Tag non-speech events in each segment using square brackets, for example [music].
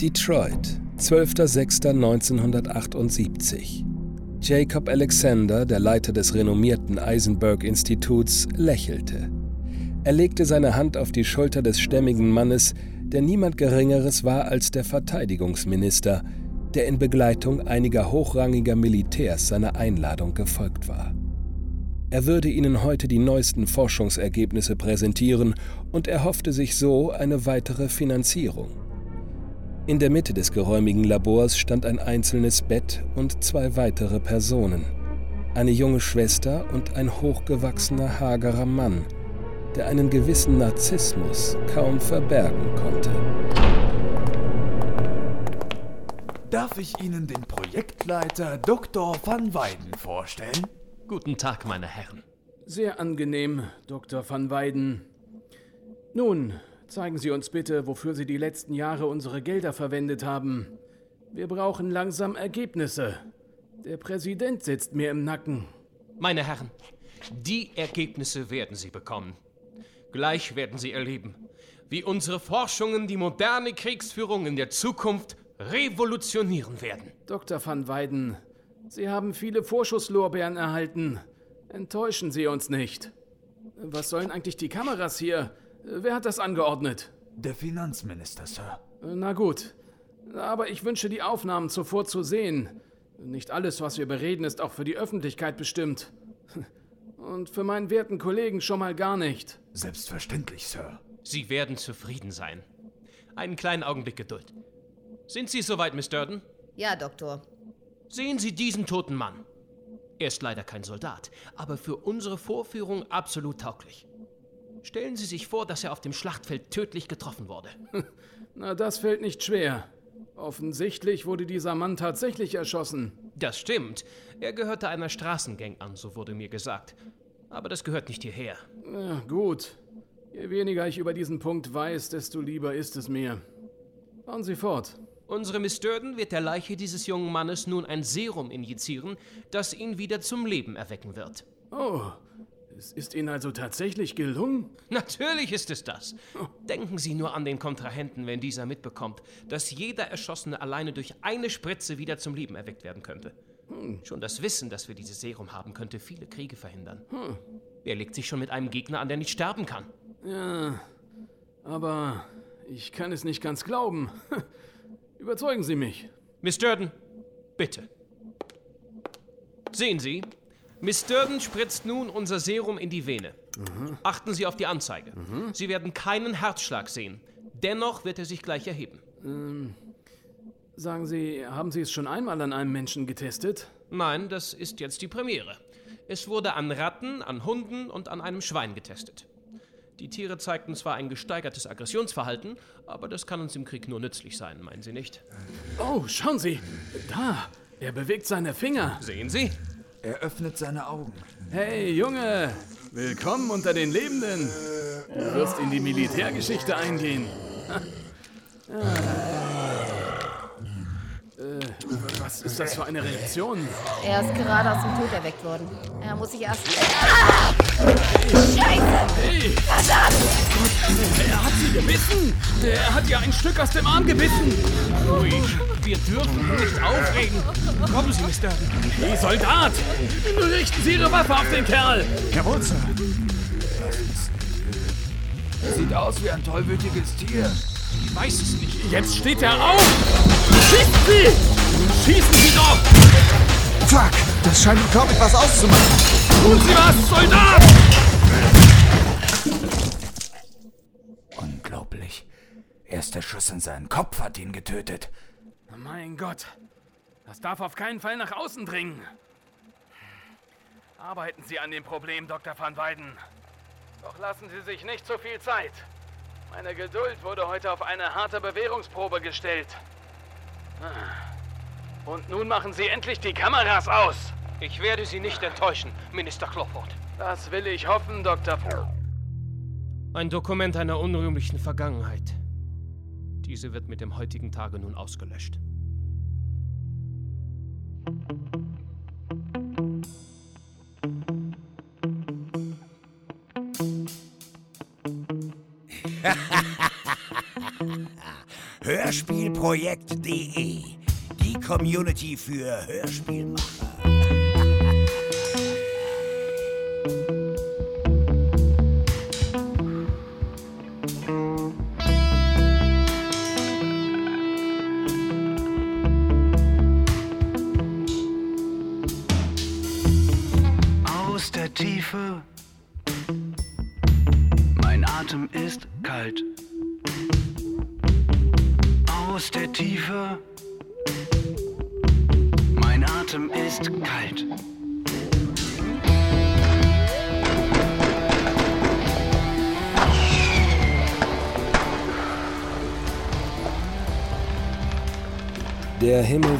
Detroit, 12.06.1978. Jacob Alexander, der Leiter des renommierten Eisenberg-Instituts, lächelte. Er legte seine Hand auf die Schulter des stämmigen Mannes, der niemand Geringeres war als der Verteidigungsminister, der in Begleitung einiger hochrangiger Militärs seiner Einladung gefolgt war. Er würde ihnen heute die neuesten Forschungsergebnisse präsentieren und erhoffte sich so eine weitere Finanzierung. In der Mitte des geräumigen Labors stand ein einzelnes Bett und zwei weitere Personen. Eine junge Schwester und ein hochgewachsener, hagerer Mann, der einen gewissen Narzissmus kaum verbergen konnte. Darf ich Ihnen den Projektleiter Dr. van Weiden vorstellen? Guten Tag, meine Herren. Sehr angenehm, Dr. van Weiden. Nun, Zeigen Sie uns bitte, wofür Sie die letzten Jahre unsere Gelder verwendet haben. Wir brauchen langsam Ergebnisse. Der Präsident sitzt mir im Nacken. Meine Herren, die Ergebnisse werden Sie bekommen. Gleich werden Sie erleben, wie unsere Forschungen die moderne Kriegsführung in der Zukunft revolutionieren werden. Dr. van Weiden, Sie haben viele Vorschusslorbeeren erhalten. Enttäuschen Sie uns nicht. Was sollen eigentlich die Kameras hier? Wer hat das angeordnet? Der Finanzminister, Sir. Na gut. Aber ich wünsche die Aufnahmen zuvor zu sehen. Nicht alles, was wir bereden, ist auch für die Öffentlichkeit bestimmt. Und für meinen werten Kollegen schon mal gar nicht. Selbstverständlich, Sir. Sie werden zufrieden sein. Einen kleinen Augenblick Geduld. Sind Sie soweit, Miss Durden? Ja, Doktor. Sehen Sie diesen toten Mann. Er ist leider kein Soldat, aber für unsere Vorführung absolut tauglich. Stellen Sie sich vor, dass er auf dem Schlachtfeld tödlich getroffen wurde. [laughs] Na, das fällt nicht schwer. Offensichtlich wurde dieser Mann tatsächlich erschossen. Das stimmt. Er gehörte einer Straßengang an, so wurde mir gesagt. Aber das gehört nicht hierher. Ja, gut. Je weniger ich über diesen Punkt weiß, desto lieber ist es mir. Fahren Sie fort. Unsere Miss Durden wird der Leiche dieses jungen Mannes nun ein Serum injizieren, das ihn wieder zum Leben erwecken wird. Oh, es ist Ihnen also tatsächlich gelungen? Natürlich ist es das. Denken Sie nur an den Kontrahenten, wenn dieser mitbekommt, dass jeder Erschossene alleine durch eine Spritze wieder zum Leben erweckt werden könnte. Hm. Schon das Wissen, dass wir dieses Serum haben, könnte viele Kriege verhindern. Hm. Wer legt sich schon mit einem Gegner an, der nicht sterben kann? Ja, aber ich kann es nicht ganz glauben. [laughs] Überzeugen Sie mich. Miss Durden, bitte. Sehen Sie, Miss Durden spritzt nun unser Serum in die Vene. Mhm. Achten Sie auf die Anzeige. Mhm. Sie werden keinen Herzschlag sehen. Dennoch wird er sich gleich erheben. Ähm, sagen Sie, haben Sie es schon einmal an einem Menschen getestet? Nein, das ist jetzt die Premiere. Es wurde an Ratten, an Hunden und an einem Schwein getestet. Die Tiere zeigten zwar ein gesteigertes Aggressionsverhalten, aber das kann uns im Krieg nur nützlich sein, meinen Sie nicht? Oh, schauen Sie! Da! Er bewegt seine Finger. Sehen Sie? Er öffnet seine Augen. Hey, Junge! Willkommen unter den Lebenden! Du wirst in die Militärgeschichte eingehen. Äh, [laughs] was ist das für eine Reaktion? Er ist gerade aus dem Tod erweckt worden. Er muss sich erst. Ah! Scheiße! Hey! Er hat sie gebissen! Er hat ihr ein Stück aus dem Arm gebissen! Ruhig! Wir dürfen nicht aufregen! Kommen Sie, Mr. Hey, Soldat! Richten Sie Ihre Waffe auf den Kerl! Jawohl, Sir. Er sieht aus wie ein tollwütiges Tier. Ich weiß es nicht. Jetzt steht er auf! Schießen Sie! Schießen Sie doch! Fuck! Das scheint glaube ich was auszumachen. Tun Sie was, Soldat! Unglaublich. Erster Schuss in seinen Kopf hat ihn getötet. Mein Gott. Das darf auf keinen Fall nach außen dringen. Arbeiten Sie an dem Problem, Dr. van Weiden. Doch lassen Sie sich nicht zu viel Zeit. Meine Geduld wurde heute auf eine harte Bewährungsprobe gestellt. Und nun machen Sie endlich die Kameras aus. Ich werde Sie nicht enttäuschen, Minister Crawford. Das will ich hoffen, Dr. F Ein Dokument einer unrühmlichen Vergangenheit. Diese wird mit dem heutigen Tage nun ausgelöscht. [laughs] Hörspielprojekt.de, die Community für Hörspielmacher.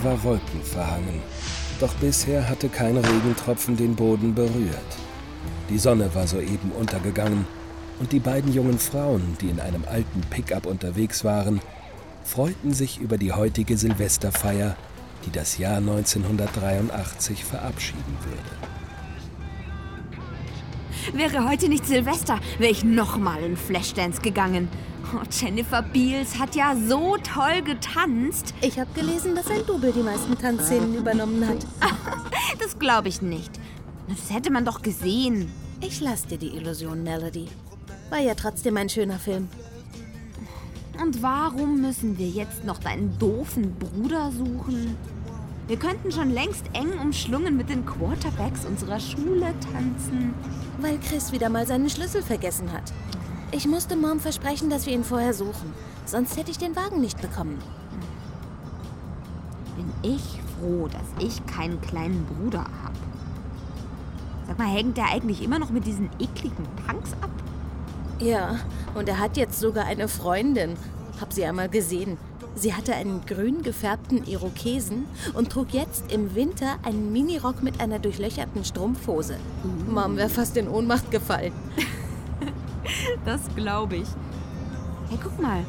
War wolkenverhangen, doch bisher hatte kein Regentropfen den Boden berührt. Die Sonne war soeben untergegangen und die beiden jungen Frauen, die in einem alten Pickup unterwegs waren, freuten sich über die heutige Silvesterfeier, die das Jahr 1983 verabschieden würde. Wäre heute nicht Silvester, wäre ich nochmal in Flashdance gegangen. Oh, Jennifer Beals hat ja so toll getanzt. Ich habe gelesen, dass ein Double die meisten Tanzszenen übernommen hat. [laughs] Das glaube ich nicht. Das hätte man doch gesehen. Ich lass dir die Illusion, Melody. War ja trotzdem ein schöner Film. Und warum müssen wir jetzt noch deinen doofen Bruder suchen? Wir könnten schon längst eng umschlungen mit den Quarterbacks unserer Schule tanzen. Weil Chris wieder mal seinen Schlüssel vergessen hat. Ich musste Mom versprechen, dass wir ihn vorher suchen. Sonst hätte ich den Wagen nicht bekommen. Bin ich froh, dass ich keinen kleinen Bruder habe. Sag mal, hängt der eigentlich immer noch mit diesen ekligen Punks ab? Ja, und er hat jetzt sogar eine Freundin. Hab sie einmal gesehen. Sie hatte einen grün gefärbten Irokesen und trug jetzt im Winter einen Minirock mit einer durchlöcherten Strumpfhose. Mom wäre fast in Ohnmacht gefallen. [laughs] Das glaube ich. Hey, guck mal.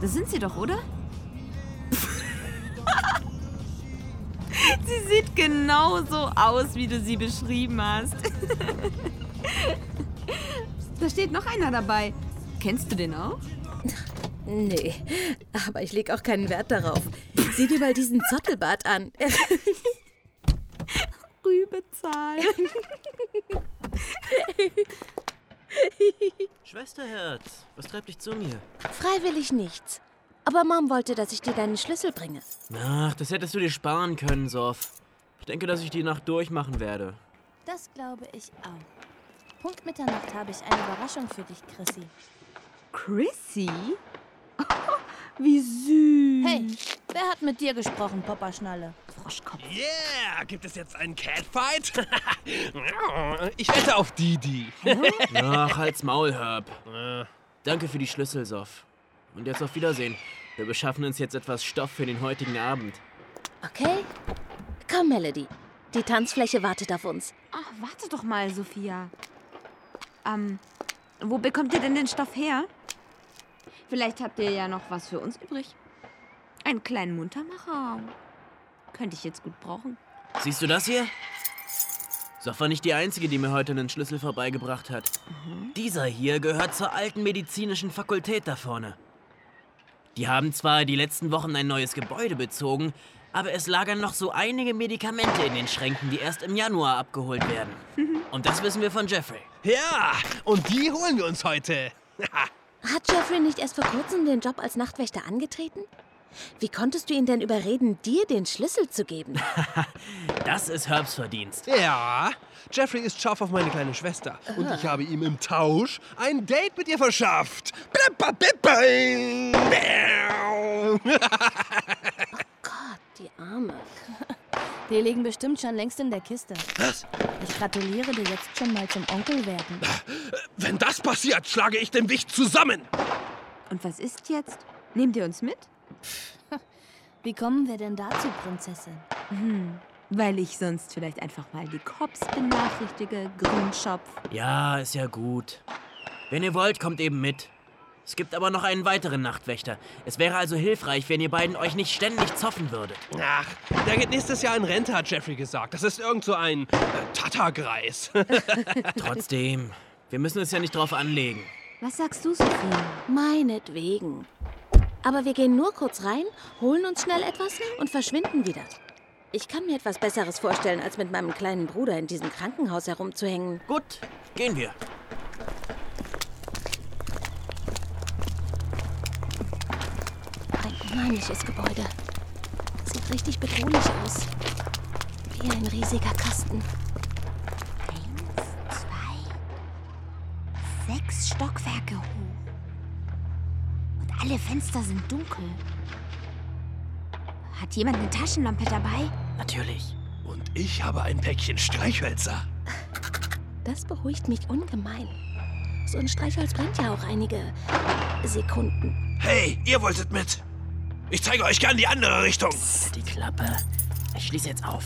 Das sind sie doch, oder? [laughs] sie sieht genauso aus, wie du sie beschrieben hast. [laughs] da steht noch einer dabei. Kennst du den auch? Nee, aber ich leg auch keinen Wert darauf. Sieh dir mal diesen Zottelbart an. Rübe zahlen. [laughs] Schwesterherz, was treibt dich zu mir? Freiwillig nichts. Aber Mom wollte, dass ich dir deinen Schlüssel bringe. Ach, das hättest du dir sparen können, Sof. Ich denke, dass ich die Nacht durchmachen werde. Das glaube ich auch. Punkt Mitternacht habe ich eine Überraschung für dich, Chrissy. Chrissy? [laughs] wie süß. Hey, wer hat mit dir gesprochen, Papa Schnalle? Froschkopf. Yeah, gibt es jetzt einen Catfight? [laughs] ich wette auf Didi. [laughs] Ach, halt's Maul, Herb. Danke für die Schlüssel, Sof. Und jetzt auf Wiedersehen. Wir beschaffen uns jetzt etwas Stoff für den heutigen Abend. Okay? Komm, Melody. Die Tanzfläche wartet auf uns. Ach, warte doch mal, Sophia. Ähm, wo bekommt ihr denn den Stoff her? Vielleicht habt ihr ja noch was für uns übrig. Einen kleinen Muntermacher. Könnte ich jetzt gut brauchen. Siehst du das hier? Sof war nicht die Einzige, die mir heute einen Schlüssel vorbeigebracht hat. Dieser hier gehört zur alten medizinischen Fakultät da vorne. Die haben zwar die letzten Wochen ein neues Gebäude bezogen, aber es lagern noch so einige Medikamente in den Schränken, die erst im Januar abgeholt werden. Und das wissen wir von Jeffrey. Ja, und die holen wir uns heute. [laughs] Hat Jeffrey nicht erst vor kurzem den Job als Nachtwächter angetreten? Wie konntest du ihn denn überreden, dir den Schlüssel zu geben? [laughs] Das ist Herbs Verdienst. Ja, Jeffrey ist scharf auf meine kleine Schwester. Und ich habe ihm im Tausch ein Date mit ihr verschafft. [laughs] Gott, die Arme. [laughs] Die liegen bestimmt schon längst in der Kiste. Was? Ich gratuliere dir jetzt schon mal zum Onkel werden. Wenn das passiert, schlage ich den Wicht zusammen. Und was ist jetzt? Nehmt ihr uns mit? [laughs] Wie kommen wir denn dazu, Prinzessin? Weil ich sonst vielleicht einfach mal die Cops benachrichtige, Grünschopf. Ja, ist ja gut. Wenn ihr wollt, kommt eben mit. Es gibt aber noch einen weiteren Nachtwächter. Es wäre also hilfreich, wenn ihr beiden euch nicht ständig zoffen würdet. Ach, der geht nächstes Jahr in Rente, hat Jeffrey gesagt. Das ist irgend so ein äh, Tata-Greis. [laughs] Trotzdem, wir müssen es ja nicht drauf anlegen. Was sagst du, Sophia? Meinetwegen. Aber wir gehen nur kurz rein, holen uns schnell etwas und verschwinden wieder. Ich kann mir etwas Besseres vorstellen, als mit meinem kleinen Bruder in diesem Krankenhaus herumzuhängen. Gut, gehen wir. Ein unheimliches Gebäude. Sieht richtig bedrohlich aus. Wie ein riesiger Kasten. Eins, zwei, sechs Stockwerke hoch. Alle Fenster sind dunkel. Hat jemand eine Taschenlampe dabei? Natürlich. Und ich habe ein Päckchen Streichhölzer. Das beruhigt mich ungemein. So ein Streichholz brennt ja auch einige Sekunden. Hey, ihr wolltet mit. Ich zeige euch gern die andere Richtung. Die Klappe. Ich schließe jetzt auf.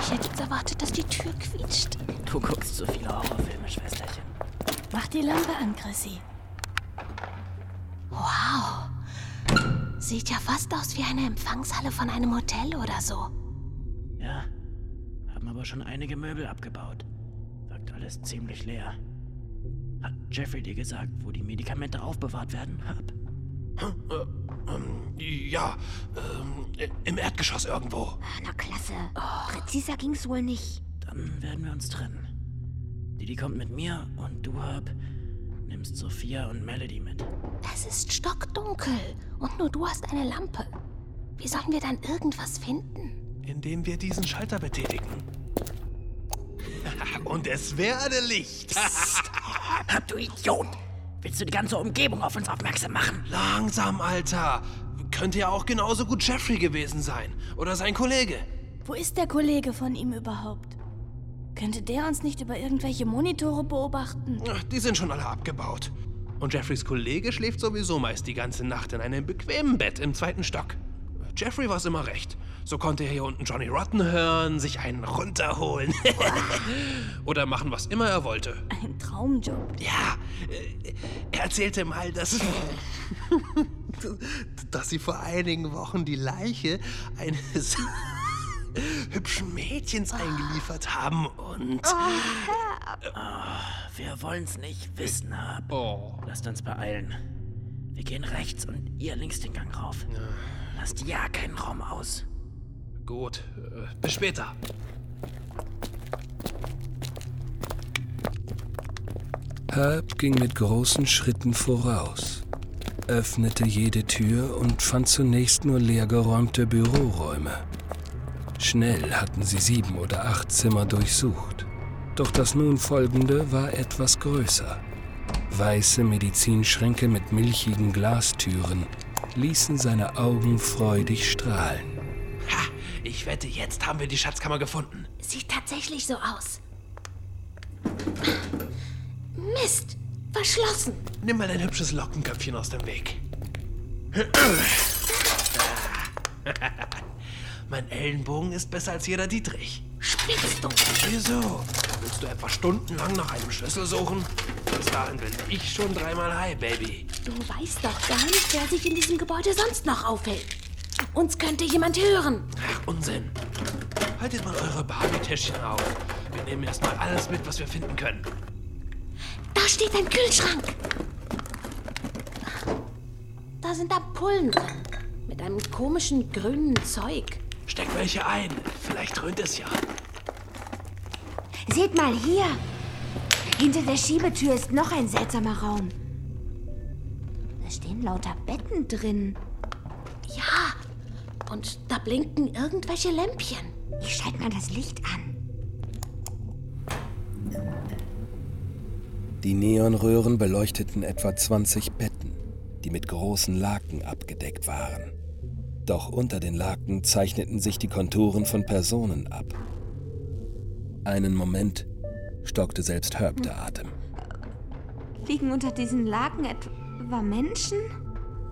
Ich hätte jetzt erwartet, dass die Tür quietscht. Du guckst so viele Horrorfilme, Schwesterchen. Mach die Lampe an, Chrissy. Wow. Sieht ja fast aus wie eine Empfangshalle von einem Hotel oder so. Ja, haben aber schon einige Möbel abgebaut. Wirkt alles ziemlich leer. Hat Jeffrey dir gesagt, wo die Medikamente aufbewahrt werden? Hab. Ähm, ja, ähm, im Erdgeschoss irgendwo. Na klasse. Präziser ging's wohl nicht. Dann werden wir uns trennen. Didi kommt mit mir und du, Herb, nimmst Sophia und Melody mit. Es ist stockdunkel und nur du hast eine Lampe. Wie sollen wir dann irgendwas finden? Indem wir diesen Schalter betätigen. [laughs] Und es werde Licht. Herb, du Idiot! Willst du die ganze Umgebung auf uns aufmerksam machen? Langsam, Alter. Könnte ja auch genauso gut Jeffrey gewesen sein. Oder sein Kollege. Wo ist der Kollege von ihm überhaupt? Könnte der uns nicht über irgendwelche Monitore beobachten? Ach, Die sind schon alle abgebaut. Und Jeffreys Kollege schläft sowieso meist die ganze Nacht in einem bequemen Bett im zweiten Stock. Jeffrey war's immer recht. So konnte er hier unten Johnny Rotten hören, sich einen runterholen. [laughs] Oder machen, was immer er wollte. Ein Traumjob. Ja, äh, er erzählte mal, dass, [laughs] dass sie vor einigen Wochen die Leiche eines hübschen Mädchens eingeliefert haben und... Wir wollen's nicht wissen, Herb. Oh. Lasst uns beeilen. Wir gehen rechts und ihr links den Gang rauf. Lasst ja keinen Raum aus. Gut, äh, bis später. Herb ging mit großen Schritten voraus, öffnete jede Tür und fand zunächst nur leergeräumte Büroräume. Schnell hatten sie sieben oder acht Zimmer durchsucht. Doch das nun folgende war etwas größer. Weiße Medizinschränke mit milchigen Glastüren ließen seine Augen freudig strahlen. Ha, ich wette, jetzt haben wir die Schatzkammer gefunden. Sieht tatsächlich so aus. Mist! Verschlossen! Nimm mal dein hübsches Lockenköpfchen aus dem Weg. [laughs] mein Ellenbogen ist besser als jeder Dietrich. Spinnst du? Wieso? Willst du etwa stundenlang nach einem Schlüssel suchen? Bis dahin bin ich schon dreimal high, Baby. Du weißt doch gar nicht, wer sich in diesem Gebäude sonst noch aufhält. Uns könnte jemand hören. Ach, Unsinn. Haltet mal eure Barbie-Täschchen auf. Wir nehmen erstmal alles mit, was wir finden können. Da steht ein Kühlschrank. Da sind Ampullen drin. Mit einem komischen grünen Zeug. Steckt welche ein. Vielleicht dröhnt es ja. Seht mal hier. Hinter der Schiebetür ist noch ein seltsamer Raum. Da stehen lauter Betten drin. Ja. Und da blinken irgendwelche Lämpchen. Ich schalte mal das Licht an. Die Neonröhren beleuchteten etwa 20 Betten, die mit großen Laken abgedeckt waren. Doch unter den Laken zeichneten sich die Konturen von Personen ab. Einen Moment stockte selbst Herb der Atem. Liegen unter diesen Laken etwa Menschen?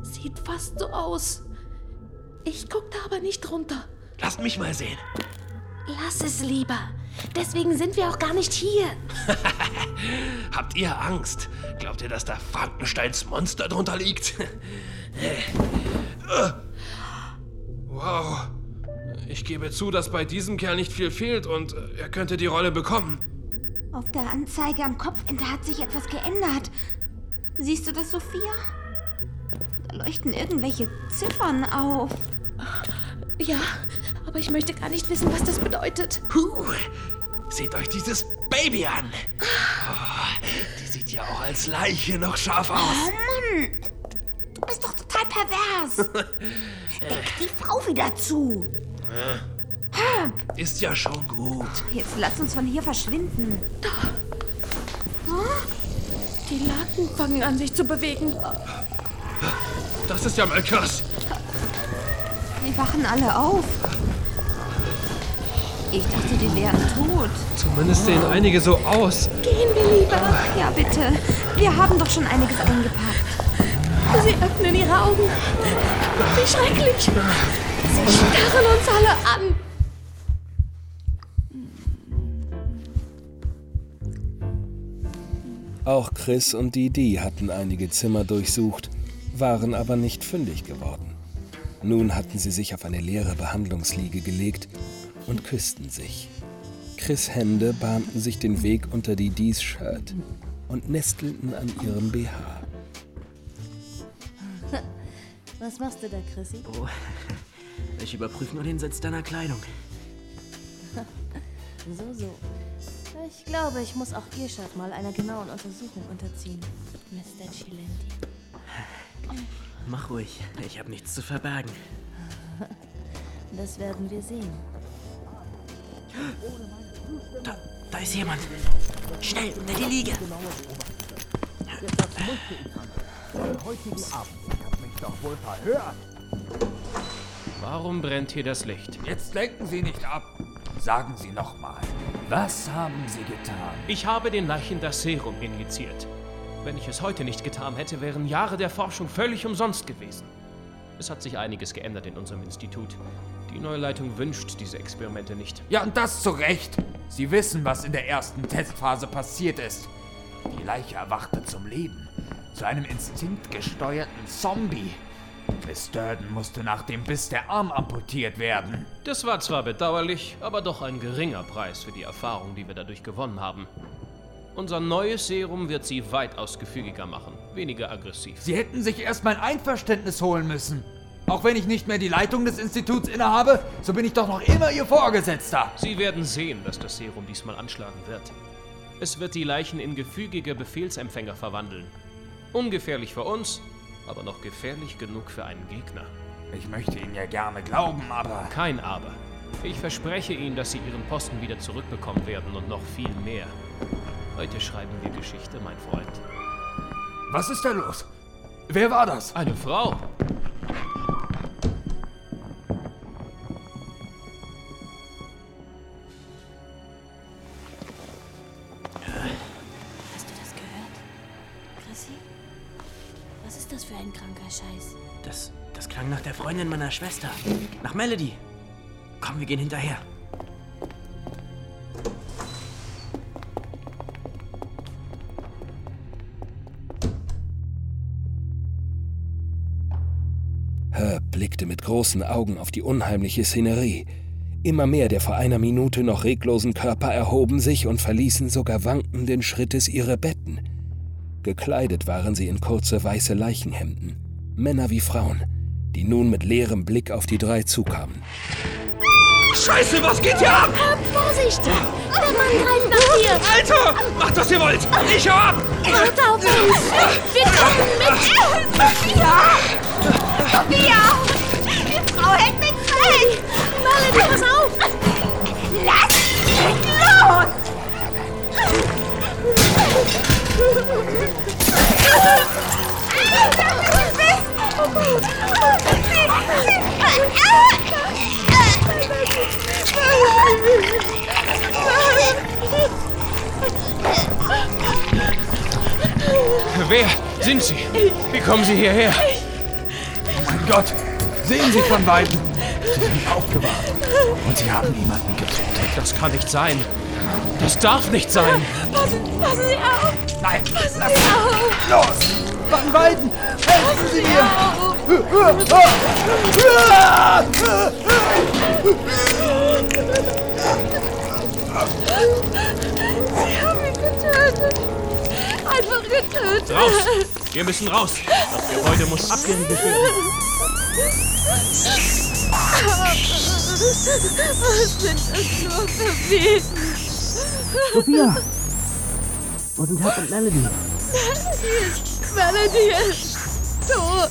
Sieht fast so aus. Ich guck da aber nicht runter. Lasst mich mal sehen. Lass es lieber. Deswegen sind wir auch gar nicht hier. [laughs] Habt ihr Angst? Glaubt ihr, dass da Frankensteins Monster drunter liegt? [laughs] Äh. wow. Ich gebe zu, dass bei diesem Kerl nicht viel fehlt und er könnte die Rolle bekommen. Auf der Anzeige am Kopfende hat sich etwas geändert. Siehst du das, Sophia? Da leuchten irgendwelche Ziffern auf. Ja, aber ich möchte gar nicht wissen, was das bedeutet. Puh, seht euch dieses Baby an. Oh, die sieht ja auch als Leiche noch scharf Oh aus. Mann! Du bist doch total pervers. [laughs] Deck die Frau wieder zu. Ist ja schon gut. Jetzt lass uns von hier verschwinden. Die Laken fangen an, sich zu bewegen. Das ist ja mal krass. Die wachen alle auf. Ich dachte, die wären tot. Zumindest sehen einige so aus. Gehen wir lieber. Ja, bitte. Wir haben doch schon einiges eingepackt. Sie öffnen ihre Augen. Wie schrecklich. Sie starren uns alle an. Auch Chris und Didi hatten einige Zimmer durchsucht, waren aber nicht fündig geworden. Nun hatten sie sich auf eine leere Behandlungsliege gelegt und küssten sich. Chris Hände bahnten sich den Weg unter Didis Shirt und nestelten an ihrem BH. Was machst du da, Chrissy? Oh, [laughs] ich überprüfe nur den Sitz deiner Kleidung. [laughs] So, so. Ich glaube, ich muss auch Ihr Shirt mal einer genauen Untersuchung unterziehen, Mr. Chilenti. [laughs] Mach ruhig, ich habe nichts zu verbergen. Das werden wir sehen. Da, da ist jemand. Schnell, unter die Liege. Warum brennt hier das Licht? Jetzt lenken Sie nicht ab. Sagen Sie nochmal, was haben Sie getan? Ich habe den Leichen das Serum injiziert. Wenn ich es heute nicht getan hätte, wären Jahre der Forschung völlig umsonst gewesen. Es hat sich einiges geändert in unserem Institut. Die neue Leitung wünscht diese Experimente nicht. Ja, und das zu Recht. Sie wissen, was in der ersten Testphase passiert ist. Die Leiche erwachte zum Leben. Zu einem instinktgesteuerten Zombie. Miss Durden musste nach dem Biss der Arm amputiert werden. Das war zwar bedauerlich, aber doch ein geringer Preis für die Erfahrung, die wir dadurch gewonnen haben. Unser neues Serum wird sie weitaus gefügiger machen, weniger aggressiv. Sie hätten sich erst mein Einverständnis holen müssen. Auch wenn ich nicht mehr die Leitung des Instituts innehabe, so bin ich doch noch immer Ihr Vorgesetzter. Sie werden sehen, dass das Serum diesmal anschlagen wird. Es wird die Leichen in gefügige Befehlsempfänger verwandeln. Ungefährlich für uns, aber noch gefährlich genug für einen Gegner. Ich möchte Ihnen ja gerne glauben, aber... Kein Aber. Ich verspreche Ihnen, dass Sie Ihren Posten wieder zurückbekommen werden und noch viel mehr. Heute schreiben wir Geschichte, mein Freund. Was ist da los? Wer war das? Eine Frau. Freundin meiner Schwester. Nach Melody. Komm, wir gehen hinterher. Herb blickte mit großen Augen auf die unheimliche Szenerie. Immer mehr der vor einer Minute noch reglosen Körper erhoben sich und verließen sogar wankenden Schrittes ihre Betten. Gekleidet waren sie in kurze weiße Leichenhemden, Männer wie Frauen, die nun mit leerem Blick auf die drei zukamen. Scheiße, was geht hier ab? Vorsicht! Der Mann treibt nach dir! Alter, macht was ihr wollt. Ich hau ab. Warte auf uns! Wir kommen mit! Sophia! Die Frau hält mich fest! Melody, pass auf! Lass mich los! Wer sind Sie? Wie kommen Sie hierher? Mein Gott! Sehen Sie von Weitem! Sie sind aufgewacht. Und Sie haben niemanden getötet. Das kann nicht sein. Das darf nicht sein. Passen, passen Sie auf! Nein, Passen Sie auf! los! Van Weiden! Helfen Sie mir! Sie [laughs] getötet. Raus! Wir müssen raus! Das Gebäude muss abgeriegelt werden. Was sind das nur für Wesen? Sophia! Wo sind Herb und Melody? Melody ist, Melody ist tot.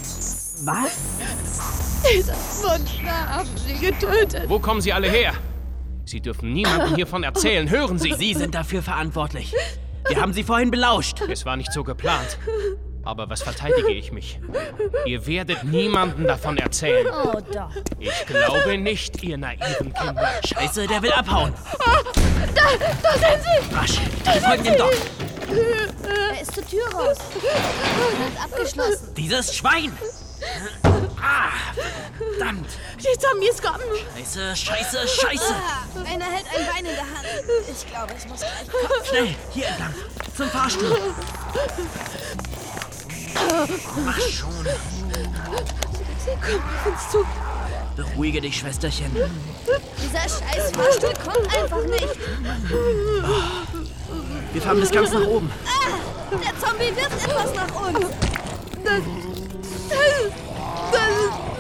Was? Dieser Monster haben sie getötet. Wo kommen Sie alle her? Sie dürfen niemandem hiervon erzählen. Hören Sie! Sie sind dafür verantwortlich. Wir haben Sie vorhin belauscht. Es war nicht so geplant. Aber was verteidige ich mich? Ihr werdet niemandem davon erzählen. Oh doch. Ich glaube nicht, ihr naiven Kinder. Scheiße, der will abhauen. Da, da sind sie. Rasch, wir folgen ihm doch. Er ist zur Tür raus. Er hat abgeschlossen. Dieses Schwein! Ah, verdammt! Die Zombies kommen. Scheiße, scheiße, scheiße! Einer hält ein Bein in der Hand. Ich glaube, es muss gleich kommen. Schnell, hier entlang. Zum Fahrstuhl. Mach schon. Sie kommen auf uns zu. Beruhige dich, Schwesterchen. Dieser scheiß Fahrstuhl kommt einfach nicht. Wir fahren bis ganz nach oben. Der Zombie wirft etwas nach uns. Das, das, das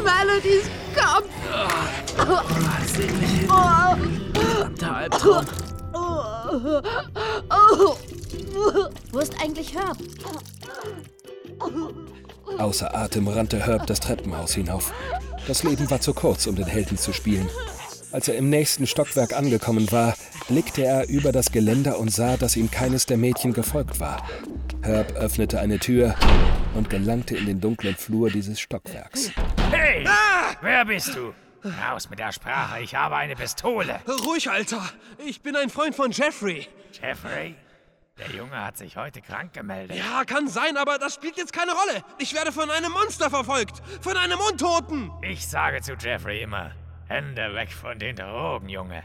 Melodies Kopf. Sehnlich hin. Verdammter Albtraum. Wo ist eigentlich Herb? Außer Atem rannte Herb das Treppenhaus hinauf. Das Leben war zu kurz, um den Helden zu spielen. Als er im nächsten Stockwerk angekommen war, blickte er über das Geländer und sah, dass ihm keines der Mädchen gefolgt war. Herb öffnete eine Tür und gelangte in den dunklen Flur dieses Stockwerks. Hey! Wer bist du? Raus mit der Sprache, ich habe eine Pistole. Ruhig, Alter. Ich bin ein Freund von Jeffrey. Jeffrey, der Junge hat sich heute krank gemeldet. Ja, kann sein, aber das spielt jetzt keine Rolle. Ich werde von einem Monster verfolgt. Von einem Untoten. Ich sage zu Jeffrey immer, Hände weg von den Drogen, Junge.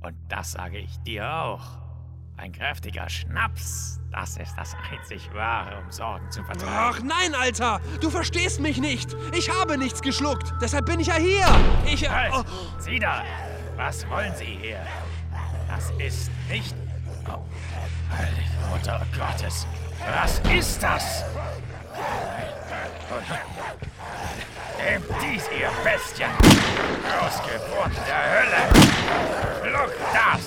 Und das sage ich dir auch. Ein kräftiger Schnaps, das ist das einzig Wahre, um Sorgen zu Ach vertreiben. nein, Alter. Du verstehst mich nicht. Ich habe nichts geschluckt. Deshalb bin ich ja hier. Ich... Äh, Halt! oh. Sieh da! Was wollen Sie hier? Das ist nicht... Oh, heilige Mutter Gottes! Was ist das? Nehmt dies, ihr Bestien! Ausgeburt der Hölle! Schluckt das!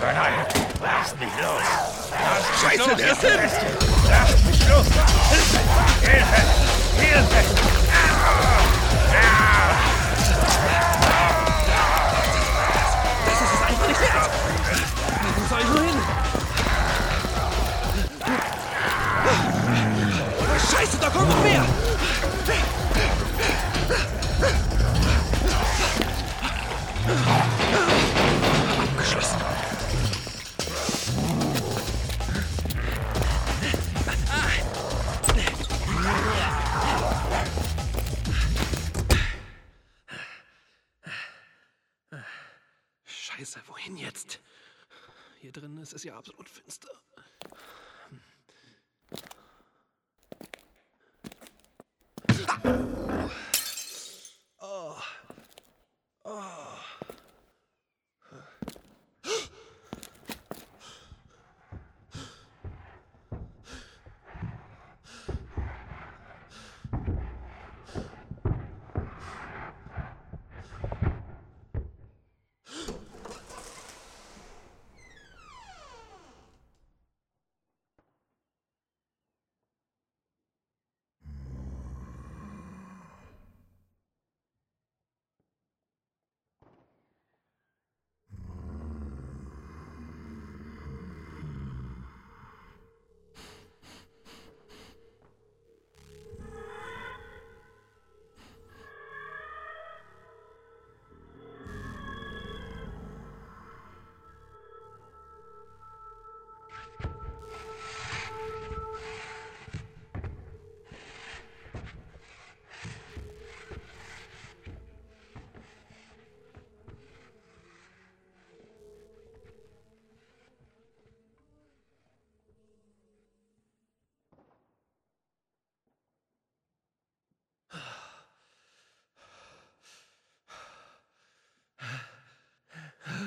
Nein, lasst mich los! Lasst mich Scheiße, los, ihr. Bestien! Lasst mich los! Hilfe! Hilfe! Hilfe! Das ist es einfach nicht wert. Wo soll ich nur hin? Scheiße, da kommt noch mehr. Hier drin ist es ja absolut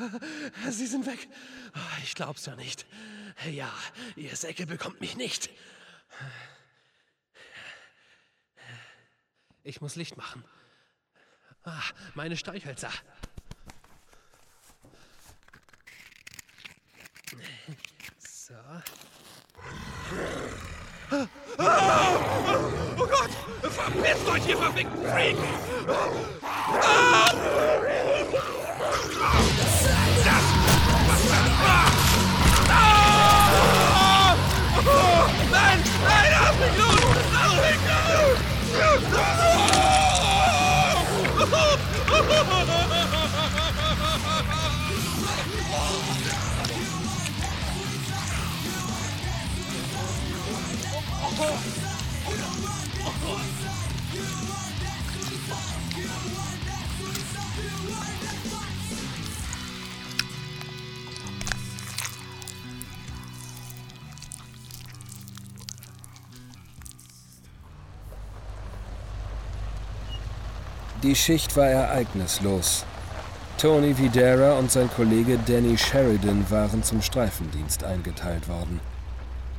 [laughs] Sie sind weg. Ich glaub's ja nicht. Ja, ihr Säcke bekommt mich nicht. Ich muss Licht machen. Ah, meine Streichhölzer. So. Oh Gott! Verpisst euch, ihr verfickten Freak! Ah! Die Schicht war ereignislos. Tony Videra und sein Kollege Danny Sheridan waren zum Streifendienst eingeteilt worden.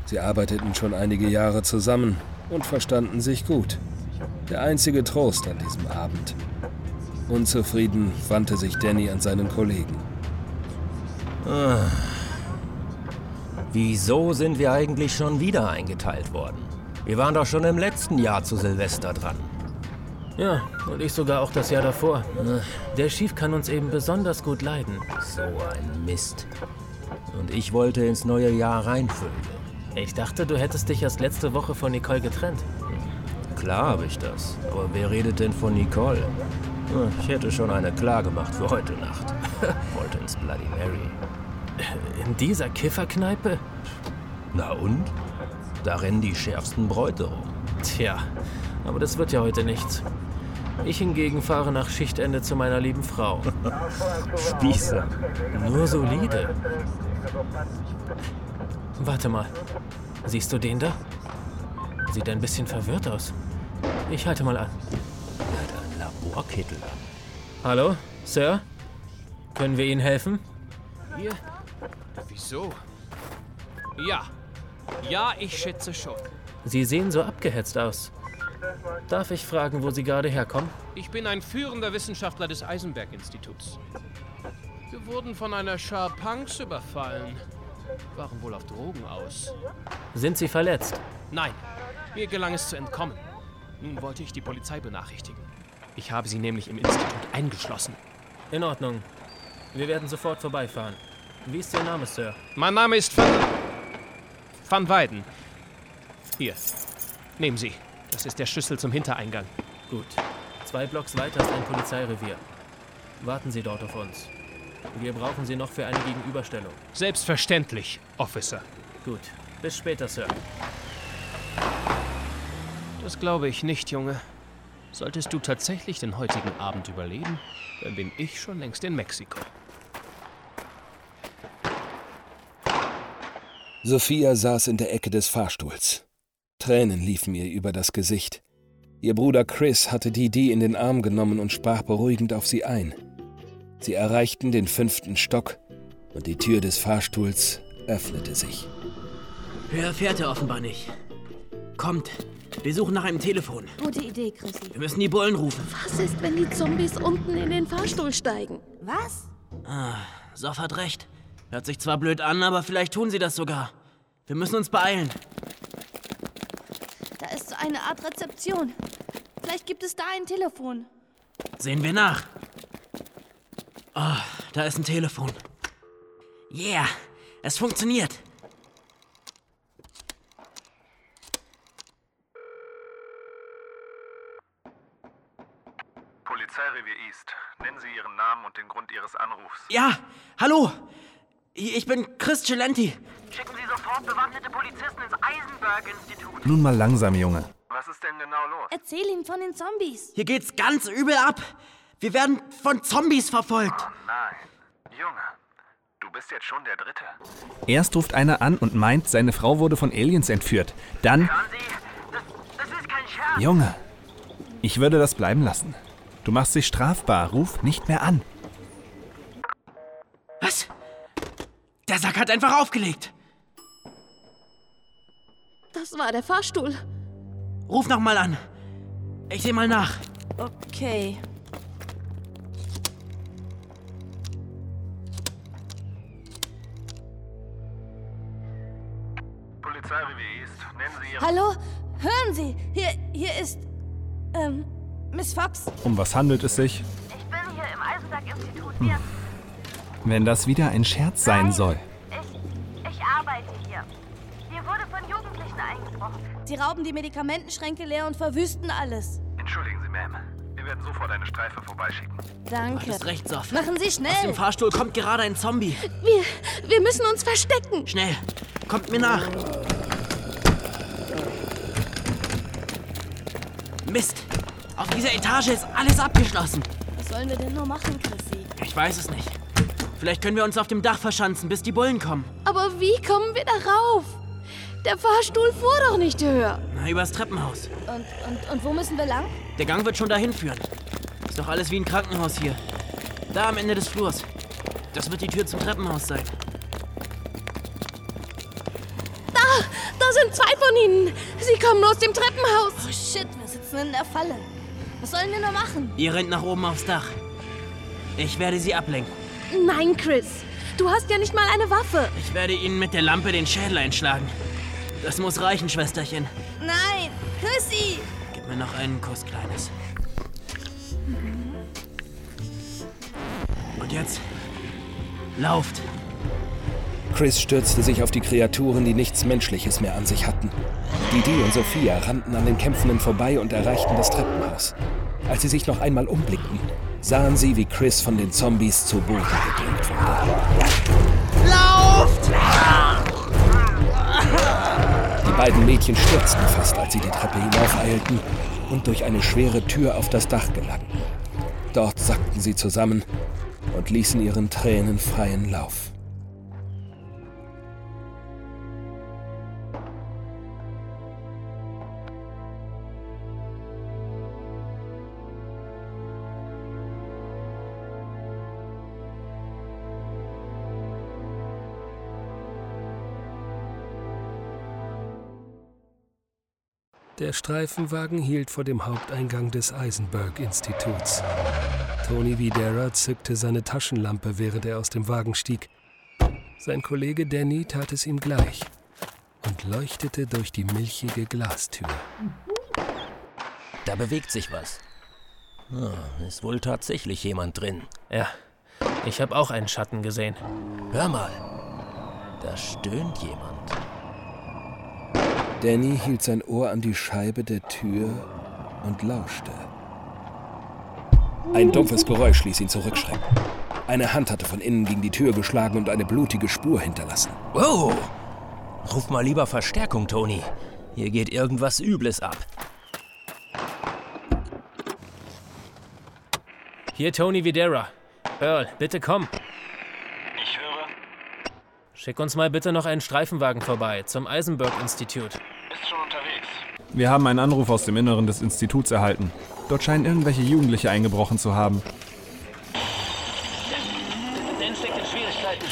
Sie arbeiteten schon einige Jahre zusammen und verstanden sich gut. Der einzige Trost an diesem Abend. Unzufrieden wandte sich Danny an seinen Kollegen. Ah. Wieso sind wir eigentlich schon wieder eingeteilt worden? Wir waren doch schon im letzten Jahr zu Silvester dran. Ja, und ich sogar auch das Jahr davor. Der Schief kann uns eben besonders gut leiden. So ein Mist. Und ich wollte ins neue Jahr reinfüllen. Ich dachte, du hättest dich erst letzte Woche von Nicole getrennt. Klar habe ich das. Aber wer redet denn von Nicole? Ich hätte schon eine klar gemacht für heute Nacht. [laughs] Wollte ins Bloody Mary. In dieser Kifferkneipe? Na und? Da rennen die schärfsten Bräute rum. Tja, aber das wird ja heute nichts. Ich hingegen fahre nach Schichtende zu meiner lieben Frau. [laughs] Spießer. Nur solide. Warte mal. Siehst du den da? Sieht ein bisschen verwirrt aus. Ich halte mal an. Er hat einen Laborkittel an. Hallo, Sir? Können wir Ihnen helfen? Hier? Wieso? Ja. Ja, ich schätze schon. Sie sehen so abgehetzt aus. Darf ich fragen, wo Sie gerade herkommen? Ich bin ein führender Wissenschaftler des Eisenberg-Instituts. Wir wurden von einer Schar Punks überfallen. Waren wohl auf Drogen aus. Sind Sie verletzt? Nein, mir gelang es zu entkommen. Nun wollte ich die Polizei benachrichtigen. Ich habe sie nämlich im Institut eingeschlossen. In Ordnung. Wir werden sofort vorbeifahren. Wie ist Ihr Name, Sir? Mein Name ist Van... Van Weiden. Hier. Nehmen Sie. Das ist der Schlüssel zum Hintereingang. Gut. Zwei Blocks weiter ist ein Polizeirevier. Warten Sie dort auf uns. Wir brauchen Sie noch für eine Gegenüberstellung. Selbstverständlich, Officer. Gut. Bis später, Sir. Das glaube ich nicht, Junge. Solltest du tatsächlich den heutigen Abend überleben, dann bin ich schon längst in Mexiko. Sophia saß in der Ecke des Fahrstuhls. Tränen liefen ihr über das Gesicht. Ihr Bruder Chris hatte Didi in den Arm genommen und sprach beruhigend auf sie ein. Sie erreichten den fünften Stock und die Tür des Fahrstuhls öffnete sich. Höher fährt er offenbar nicht. Kommt, wir suchen nach einem Telefon. Gute Idee, Chrissy. Wir müssen die Bullen rufen. Was ist, wenn die Zombies unten in den Fahrstuhl steigen? Was? Ah, Soff hat recht. Hört sich zwar blöd an, aber vielleicht tun sie das sogar. Wir müssen uns beeilen. Da ist so eine Art Rezeption. Vielleicht gibt es da ein Telefon. Sehen wir nach. Oh, da ist ein Telefon. Yeah, es funktioniert. Polizeirevier East. Nennen Sie Ihren Namen und den Grund Ihres Anrufs. Ja, hallo. Ich bin Chris Celenti. Schicken Sie sofort bewaffnete Polizisten ins Eisenberg-Institut. Nun mal langsam, Junge. Was ist denn genau los? Erzähl ihm von den Zombies. Hier geht's ganz übel ab. Wir werden von Zombies verfolgt. Oh nein. Junge, du bist jetzt schon der Dritte. Erst ruft einer an und meint, seine Frau wurde von Aliens entführt. Dann. Hören Sie, das, das ist kein Scherz. Junge, ich würde das bleiben lassen. Du machst dich strafbar. Ruf nicht mehr an. Was? Der Sack hat einfach aufgelegt. Das war der Fahrstuhl. Ruf noch mal an. Ich seh mal nach. Okay. Hallo? Hören Sie, hier, hier ist. Ähm, Miss Fox. Um was handelt es sich? Ich bin hier im Eisenberg-Institut. Wir. Wenn das wieder ein Scherz sein soll. Ich. Ich arbeite hier. Hier wurde von Jugendlichen eingebrochen. Sie rauben die Medikamentenschränke leer und verwüsten alles. Entschuldigen Sie, Ma'am. Wir werden sofort eine Streife vorbeischicken. Danke. Du hast recht, Sof. Machen Sie Aus dem schnell. Fahrstuhl kommt gerade ein Zombie. Wir, wir müssen uns verstecken. Schnell. Kommt mir nach. Mist. Auf dieser Etage ist alles abgeschlossen. Was sollen wir denn nur machen, Chrissy? Ich weiß es nicht. Vielleicht können wir uns auf dem Dach verschanzen, bis die Bullen kommen. Aber wie kommen wir darauf? Der Fahrstuhl fuhr doch nicht höher. Na, übers Treppenhaus. Und, und, und wo müssen wir lang? Der Gang wird schon dahin führen. Ist doch alles wie ein Krankenhaus hier. Da am Ende des Flurs. Das wird die Tür zum Treppenhaus sein. Da, da sind zwei von ihnen. Sie kommen aus dem Treppenhaus. Oh shit, sitzen in der Falle. Was sollen wir nur machen? Ihr rennt nach oben aufs Dach. Ich werde sie ablenken. Nein, Chris. Du hast ja nicht mal eine Waffe. Ich werde ihnen mit der Lampe den Schädel einschlagen. Das muss reichen, Schwesterchen. Nein, Chrissy! Gib mir noch einen Kuss, Kleines. Und jetzt lauft. Chris stürzte sich auf die Kreaturen, die nichts Menschliches mehr an sich hatten. Didi und Sophia rannten an den Kämpfenden vorbei und erreichten das Treppenhaus. Als sie sich noch einmal umblickten, sahen sie, wie Chris von den Zombies zu Boden gedrängt wurde. Lauft! Die beiden Mädchen stürzten fast, als sie die Treppe hinaufeilten und durch eine schwere Tür auf das Dach gelangten. Dort sackten sie zusammen und ließen ihren Tränen freien Lauf. Der Streifenwagen hielt vor dem Haupteingang des Eisenberg-Instituts. Tony Videra zückte seine Taschenlampe, während er aus dem Wagen stieg. Sein Kollege Danny tat es ihm gleich und leuchtete durch die milchige Glastür. Da bewegt sich was. Ah, ist wohl tatsächlich jemand drin. Ja, ich habe auch einen Schatten gesehen. Hör mal, da stöhnt jemand. Danny hielt sein Ohr an die Scheibe der Tür und lauschte. Ein dumpfes Geräusch ließ ihn zurückschrecken. Eine Hand hatte von innen gegen die Tür geschlagen und eine blutige Spur hinterlassen. Wow! Ruf mal lieber Verstärkung, Tony. Hier geht irgendwas Übles ab. Hier Tony Videra. Earl, bitte komm. Ich höre. Schick uns mal bitte noch einen Streifenwagen vorbei zum Eisenberg-Institut. Schon unterwegs. Wir haben einen Anruf aus dem Inneren des Instituts erhalten. Dort scheinen irgendwelche Jugendliche eingebrochen zu haben. Dan steckt in Schwierigkeiten.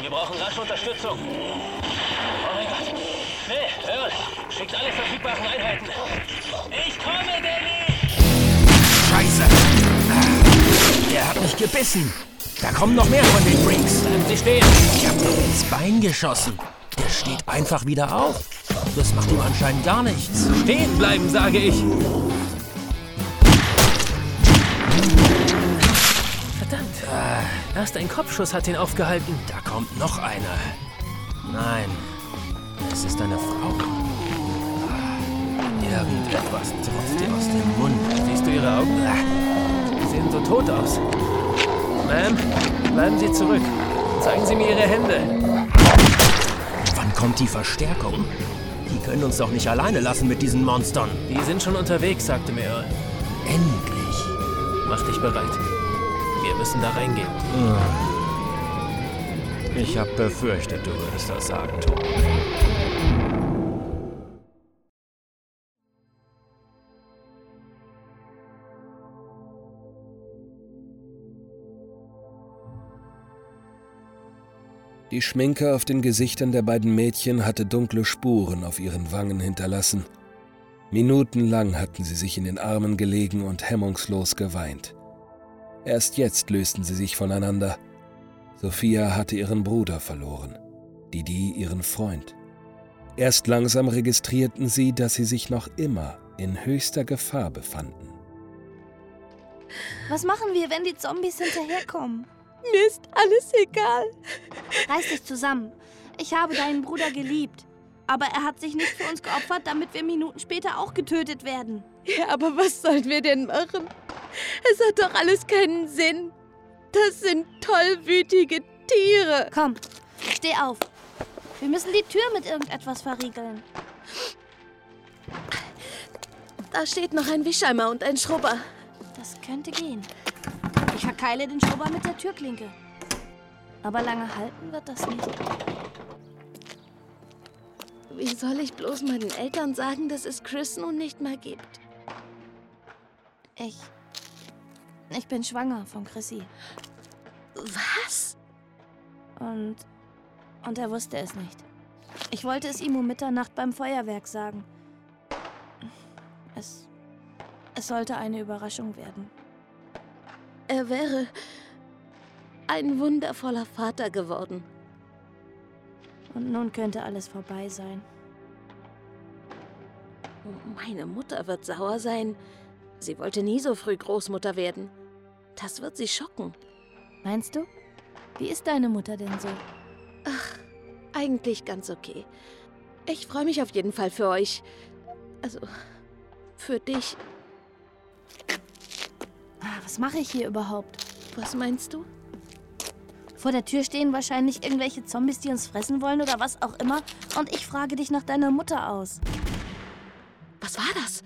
Wir brauchen rasch Unterstützung. Oh mein Gott. Schnell, Earl, schickt alle verfügbaren Einheiten. Ich komme, Danny! Scheiße! Der hat mich gebissen. Da kommen noch mehr von den Freaks. Bleiben Sie stehen. Ich hab dem ins Bein geschossen. Der steht einfach wieder auf. Das macht ihm anscheinend gar nichts. Stehen bleiben, sage ich. Verdammt. Erst ein Kopfschuss hat ihn aufgehalten. Da kommt noch einer. Nein, es ist eine Frau. Irgendetwas tropft ihr aus dem Mund. Siehst du ihre Augen? Sie sehen so tot aus. Ma'am, bleiben Sie zurück. Zeigen Sie mir Ihre Hände. Wann kommt die Verstärkung? Können uns doch nicht alleine lassen mit diesen Monstern. Die sind schon unterwegs, sagte mir Earl. Endlich. Mach dich bereit. Wir müssen da reingehen. Ich hab befürchtet, du würdest das sagen, Tom. Die Schminke auf den Gesichtern der beiden Mädchen hatte dunkle Spuren auf ihren Wangen hinterlassen. Minutenlang hatten sie sich in den Armen gelegen und hemmungslos geweint. Erst jetzt lösten sie sich voneinander. Sophia hatte ihren Bruder verloren, Didi ihren Freund. Erst langsam registrierten sie, dass sie sich noch immer in höchster Gefahr befanden. Was machen wir, wenn die Zombies hinterherkommen? Mir ist alles egal. Reiß dich zusammen. Ich habe deinen Bruder geliebt. Aber er hat sich nicht für uns geopfert, damit wir Minuten später auch getötet werden. Ja, aber was sollen wir denn machen? Es hat doch alles keinen Sinn. Das sind tollwütige Tiere. Komm, steh auf. Wir müssen die Tür mit irgendetwas verriegeln. Da steht noch ein Wischeimer und ein Schrubber. Das könnte gehen. Ich verkeile den Schrubber mit der Türklinke. Aber lange halten wird das nicht. Wie soll ich bloß meinen Eltern sagen, dass es Chris nun nicht mehr gibt? Ich. Ich bin schwanger von Chrissy. Was? Und. Und er wusste es nicht. Ich wollte es ihm um Mitternacht beim Feuerwerk sagen. Es. Es sollte eine Überraschung werden. Er wäre ein wundervoller Vater geworden. Und nun könnte alles vorbei sein. Meine Mutter wird sauer sein. Sie wollte nie so früh Großmutter werden. Das wird sie schocken. Meinst du? Wie ist deine Mutter denn so? Ach, eigentlich ganz okay. Ich freue mich auf jeden Fall für euch. Also, für dich. Ah, Was mache ich hier überhaupt? Was meinst du? Vor der Tür stehen wahrscheinlich irgendwelche Zombies, die uns fressen wollen oder was auch immer. Und ich frage dich nach deiner Mutter aus. Was war das?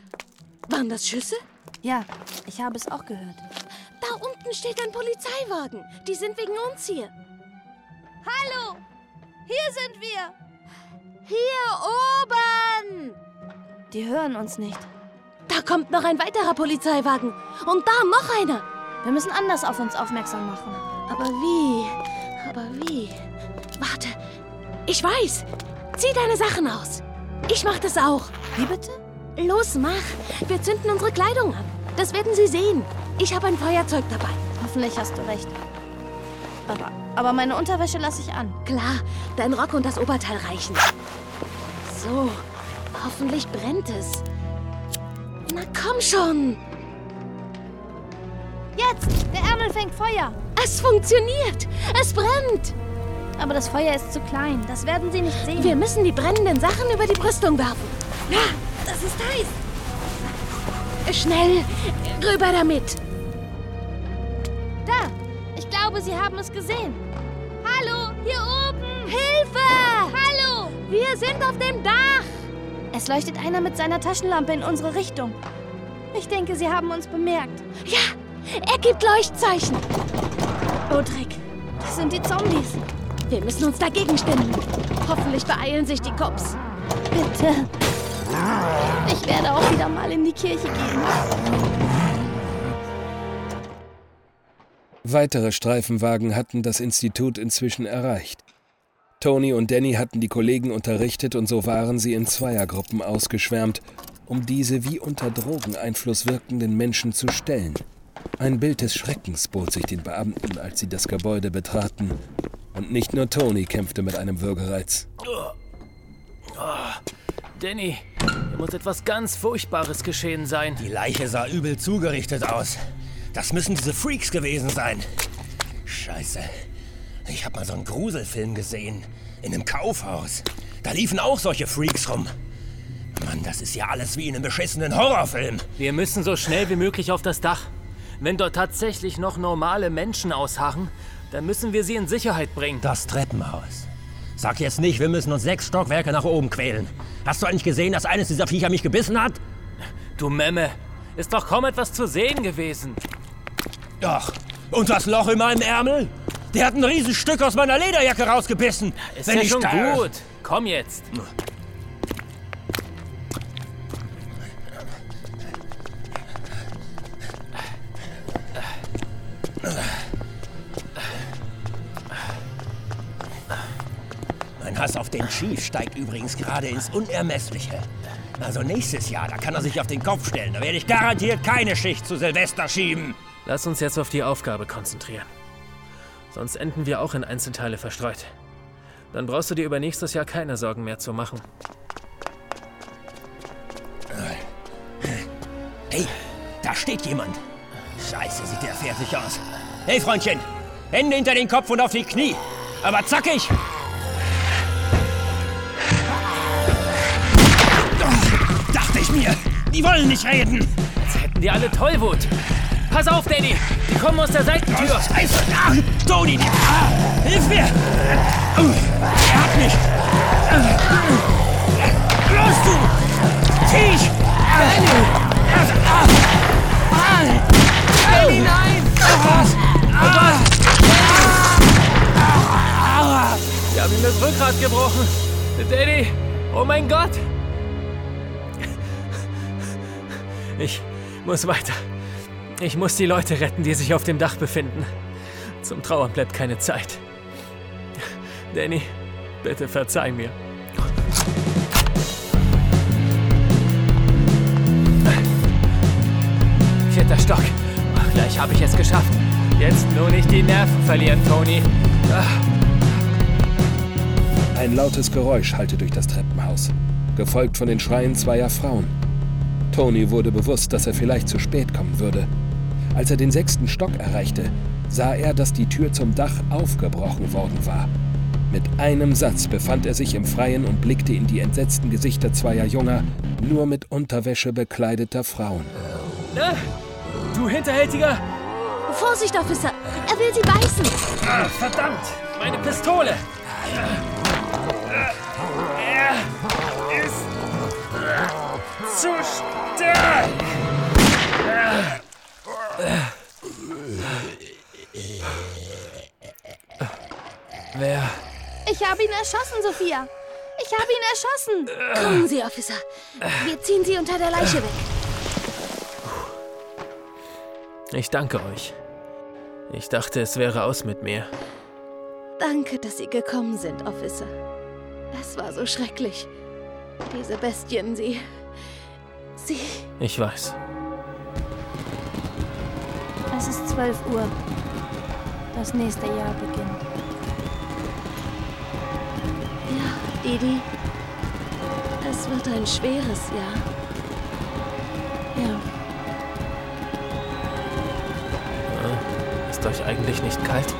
Waren das Schüsse? Ja, ich habe es auch gehört. Da unten steht ein Polizeiwagen. Die sind wegen uns hier. Hallo! Hier sind wir! Hier oben! Die hören uns nicht. Da kommt noch ein weiterer Polizeiwagen. Und da noch einer. Wir müssen anders auf uns aufmerksam machen. Aber wie? Aber wie? Warte. Ich weiß. Zieh deine Sachen aus. Ich mach das auch. Wie bitte? Los, mach. Wir zünden unsere Kleidung an. Das werden sie sehen. Ich habe ein Feuerzeug dabei. Hoffentlich hast du recht. Aber, aber meine Unterwäsche lasse ich an. Klar, dein Rock und das Oberteil reichen. So, hoffentlich brennt es. Na komm schon. Jetzt! Der Ärmel fängt Feuer. Es funktioniert. Es brennt. Aber das Feuer ist zu klein. Das werden sie nicht sehen. Wir müssen die brennenden Sachen über die Brüstung werfen. Na, das ist heiß. Schnell, rüber damit. Da! Ich glaube, sie haben es gesehen. Hallo, hier oben! Hilfe! Hallo! Wir sind auf dem Dach. Es leuchtet einer mit seiner Taschenlampe in unsere Richtung. Ich denke, sie haben uns bemerkt. Ja, er gibt Leuchtzeichen. Odrik, das sind die Zombies. Wir müssen uns dagegen stimmen. Hoffentlich beeilen sich die Cops. Bitte. Ich werde auch wieder mal in die Kirche gehen. Weitere Streifenwagen hatten das Institut inzwischen erreicht. Tony und Danny hatten die Kollegen unterrichtet und so waren sie in Zweiergruppen ausgeschwärmt, um diese wie unter Drogeneinfluss wirkenden Menschen zu stellen. Ein Bild des Schreckens bot sich den Beamten, als sie das Gebäude betraten. Und nicht nur Tony kämpfte mit einem Würgereiz. Oh, Danny, hier muss etwas ganz Furchtbares geschehen sein. Die Leiche sah übel zugerichtet aus. Das müssen diese Freaks gewesen sein. Scheiße. Ich hab mal so einen Gruselfilm gesehen. In einem Kaufhaus. Da liefen auch solche Freaks rum. Mann, das ist ja alles wie in einem beschissenen Horrorfilm. Wir müssen so schnell wie möglich auf das Dach. Wenn dort tatsächlich noch normale Menschen ausharren, dann müssen wir sie in Sicherheit bringen. Das Treppenhaus. Sag jetzt nicht, wir müssen uns sechs Stockwerke nach oben quälen. Hast du eigentlich gesehen, dass eines dieser Viecher mich gebissen hat? Du Memme, ist doch kaum etwas zu sehen gewesen. Doch. Und das Loch in meinem Ärmel? Der hat ein Riesenstück aus meiner Lederjacke rausgebissen. Ist Wenn ja ich schon da- gut. Komm jetzt. Verlass auf den Chief steigt übrigens gerade ins Unermessliche. Also nächstes Jahr, da kann er sich auf den Kopf stellen. Da werde ich garantiert keine Schicht zu Silvester schieben. Lass uns jetzt auf die Aufgabe konzentrieren. Sonst enden wir auch in Einzelteile verstreut. Dann brauchst du dir über nächstes Jahr keine Sorgen mehr zu machen. Hey, da steht jemand. Scheiße, sieht der fertig aus. Hey, Freundchen, Hände hinter den Kopf und auf die Knie. Aber zackig! Dachte ich mir, die wollen nicht reden. Jetzt hätten die alle Tollwut. Pass auf, Danny! Die kommen aus der Seitentür! Scheiße! Ah, Tony! Ah, hilf mir! Er hat mich! Los, du! Tisch! Danny! Danny, nein! Was? Gott! Wir haben ihm das Rückgrat gebrochen. Danny! Oh mein Gott! Ich muss weiter. Ich muss die Leute retten, die sich auf dem Dach befinden. Zum Trauern bleibt keine Zeit. Danny, bitte verzeih mir. Vierter Stock. Ach, gleich habe ich es geschafft. Jetzt nur nicht die Nerven verlieren, Tony. Ach. Ein lautes Geräusch hallte durch das Treppenhaus, gefolgt von den Schreien zweier Frauen. Tony wurde bewusst, dass er vielleicht zu spät kommen würde. Als er den sechsten Stock erreichte, sah er, dass die Tür zum Dach aufgebrochen worden war. Mit einem Satz befand er sich im Freien und blickte in die entsetzten Gesichter zweier junger, nur mit Unterwäsche bekleideter Frauen. Äh, du Hinterhältiger! Vorsicht, Officer! Er will Sie beißen! Ah, verdammt! Meine Pistole! Er ist zu stark! Wer? Ich habe ihn erschossen, Sophia! Ich habe ihn erschossen! Kommen Sie, Officer. Wir ziehen Sie unter der Leiche weg. Ich danke euch. Ich dachte, es wäre aus mit mir. Danke, dass Sie gekommen sind, Officer. Es war so schrecklich. Diese Bestien, sie. Sie. Ich weiß. Es ist 12 Uhr. Das nächste Jahr beginnt. Didi. Es wird ein schweres Jahr. Ja. Ist euch eigentlich nicht kalt?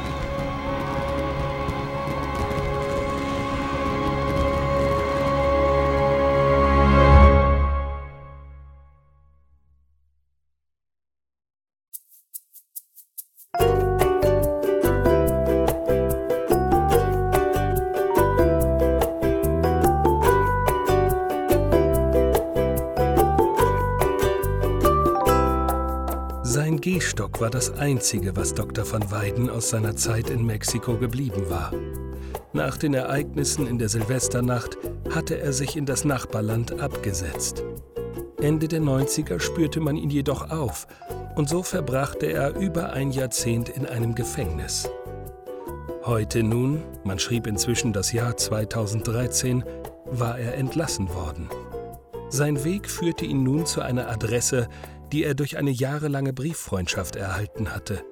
War das Einzige, was Dr. van Weyden aus seiner Zeit in Mexiko geblieben war. Nach den Ereignissen in der Silvesternacht hatte er sich in das Nachbarland abgesetzt. Ende der 90er spürte man ihn jedoch auf und so verbrachte er über ein Jahrzehnt in einem Gefängnis. Heute nun, man schrieb inzwischen das Jahr 2013, war er entlassen worden. Sein Weg führte ihn nun zu einer Adresse, die er durch eine jahrelange Brieffreundschaft erhalten hatte.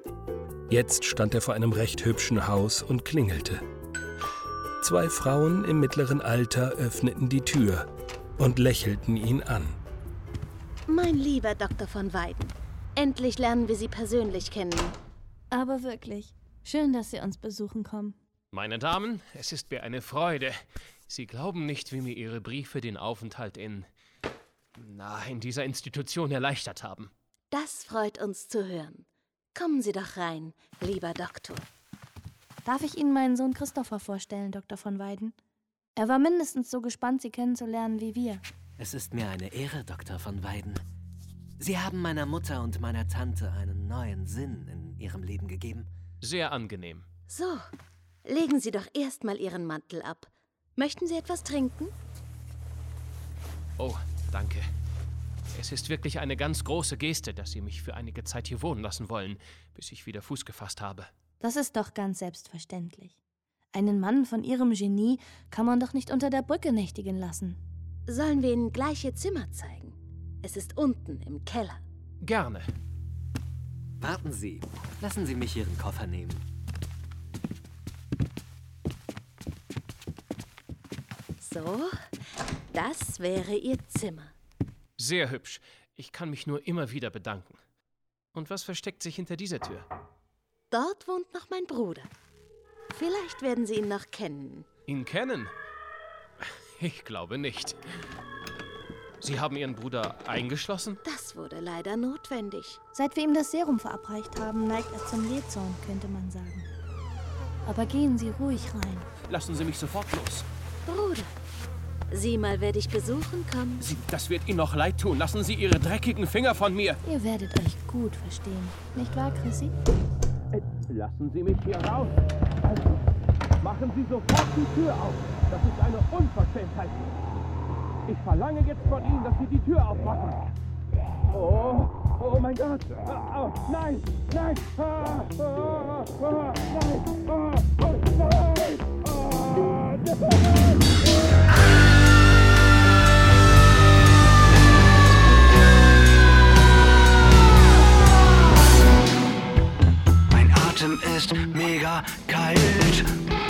Jetzt stand er vor einem recht hübschen Haus und klingelte. Zwei Frauen im mittleren Alter öffneten die Tür und lächelten ihn an. Mein lieber Dr. von Weyden, endlich lernen wir Sie persönlich kennen. Aber wirklich, schön, dass Sie uns besuchen kommen. Meine Damen, es ist mir eine Freude. Sie glauben nicht, wie mir Ihre Briefe den Aufenthalt in. Na, in dieser Institution erleichtert haben. Das freut uns zu hören. Kommen Sie doch rein, lieber Doktor. Darf ich Ihnen meinen Sohn Christopher vorstellen, Dr. von Weyden? Er war mindestens so gespannt, Sie kennenzulernen wie wir. Es ist mir eine Ehre, Dr. von Weyden. Sie haben meiner Mutter und meiner Tante einen neuen Sinn in ihrem Leben gegeben. Sehr angenehm. So, legen Sie doch erstmal Ihren Mantel ab. Möchten Sie etwas trinken? Oh, danke. Es ist wirklich eine ganz große Geste, dass Sie mich für einige Zeit hier wohnen lassen wollen, bis ich wieder Fuß gefasst habe. Das ist doch ganz selbstverständlich. Einen Mann von ihrem Genie kann man doch nicht unter der Brücke nächtigen lassen. Sollen wir Ihnen gleich Ihr Zimmer zeigen? Es ist unten im Keller. Gerne. Warten Sie. Lassen Sie mich Ihren Koffer nehmen. So, das wäre Ihr Zimmer. Sehr hübsch. Ich kann mich nur immer wieder bedanken. Und was versteckt sich hinter dieser Tür? Dort wohnt noch mein Bruder. Vielleicht werden Sie ihn noch kennen. Ihn kennen? Ich glaube nicht. Sie haben Ihren Bruder eingeschlossen? Das wurde leider notwendig. Seit wir ihm das Serum verabreicht haben, neigt er zum Jähzorn, könnte man sagen. Aber gehen Sie ruhig rein. Lassen Sie mich sofort los. Bruder, sieh mal, wer dich besuchen kommt. Sie, das wird Ihnen noch leid tun. Lassen Sie Ihre dreckigen Finger von mir. Ihr werdet euch gut verstehen. Nicht wahr, Chrissy? Lassen Sie mich hier raus. Also, machen Sie sofort die Tür auf. Das ist eine Unverschämtheit. Ich verlange jetzt von Ihnen, dass Sie die Tür aufmachen. Oh, oh mein Gott. Oh, nein, nein. Ah, ah, ah, nein. Ah, oh, nein. Ah, nein. Atem ist mega kalt.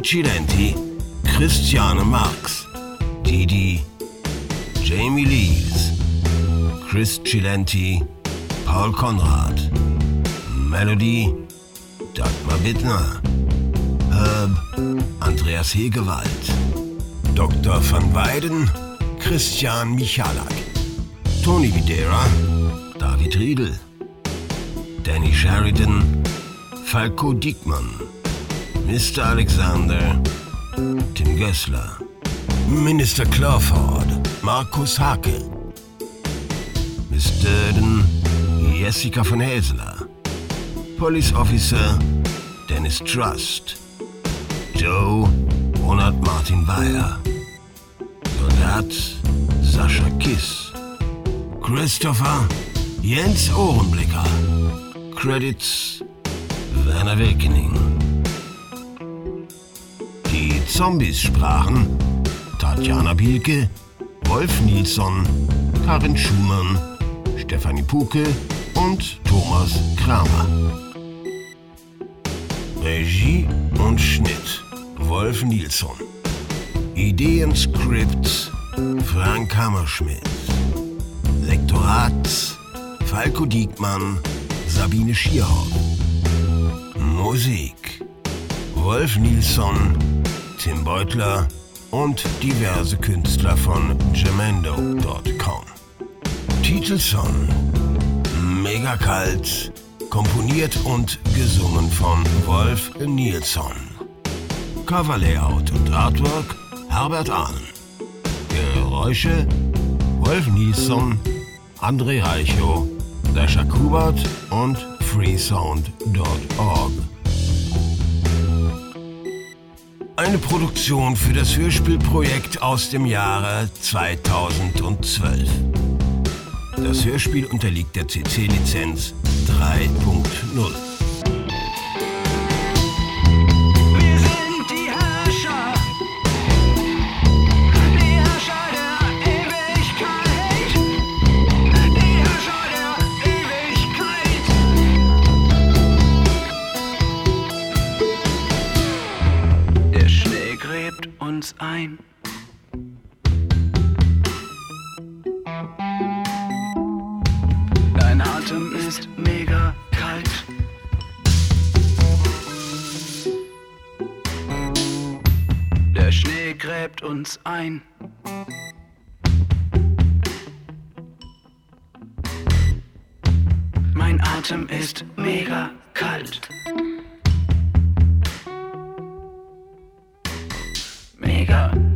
Cilenti, Christiane Marx, Didi, Jamie Lees, Chris Cilenti, Paul Konrad, Melody, Dagmar Bittner, Herb, Andreas Hegewald, Dr. van Weiden, Christian Michalak, Tony Videra, David Riedel, Danny Sheridan, Falco Diekmann, Mr. Alexander, Tim Gessler, Minister Clawford, Markus Hake, Miss Durden, Jessica von Häsler, Police Officer Dennis Trust, Joe Ronald Martin Weyer, Soldat Sascha Kiss, Christopher Jens Ohrenblicker, Credits Werner Wilkening. Zombies sprachen Tatjana Bielke, Wolf Nilsson, Karin Schumann, Stefanie Puke und Thomas Kramer. Regie und Schnitt Wolf Nilsson. Ideenskript Frank Hammerschmidt. Lektorat Falco Diekmann, Sabine Schierhoff. Musik Wolf Nilsson, Tim Beutler und diverse Künstler von Gemendo.com. Titelsong Mega kalt, komponiert und gesungen von Wolf Nilsson. Coverlayout und Artwork Herbert Ahn. Geräusche Wolf Nilsson, André Reichow, Sascha Kubert und freesound.org. Eine Produktion für das Hörspielprojekt aus dem Jahre 2012. Das Hörspiel unterliegt der CC-Lizenz 3.0. ein. Dein Atem ist mega kalt. Der Schnee gräbt uns ein. Mein Atem ist mega kalt. Mega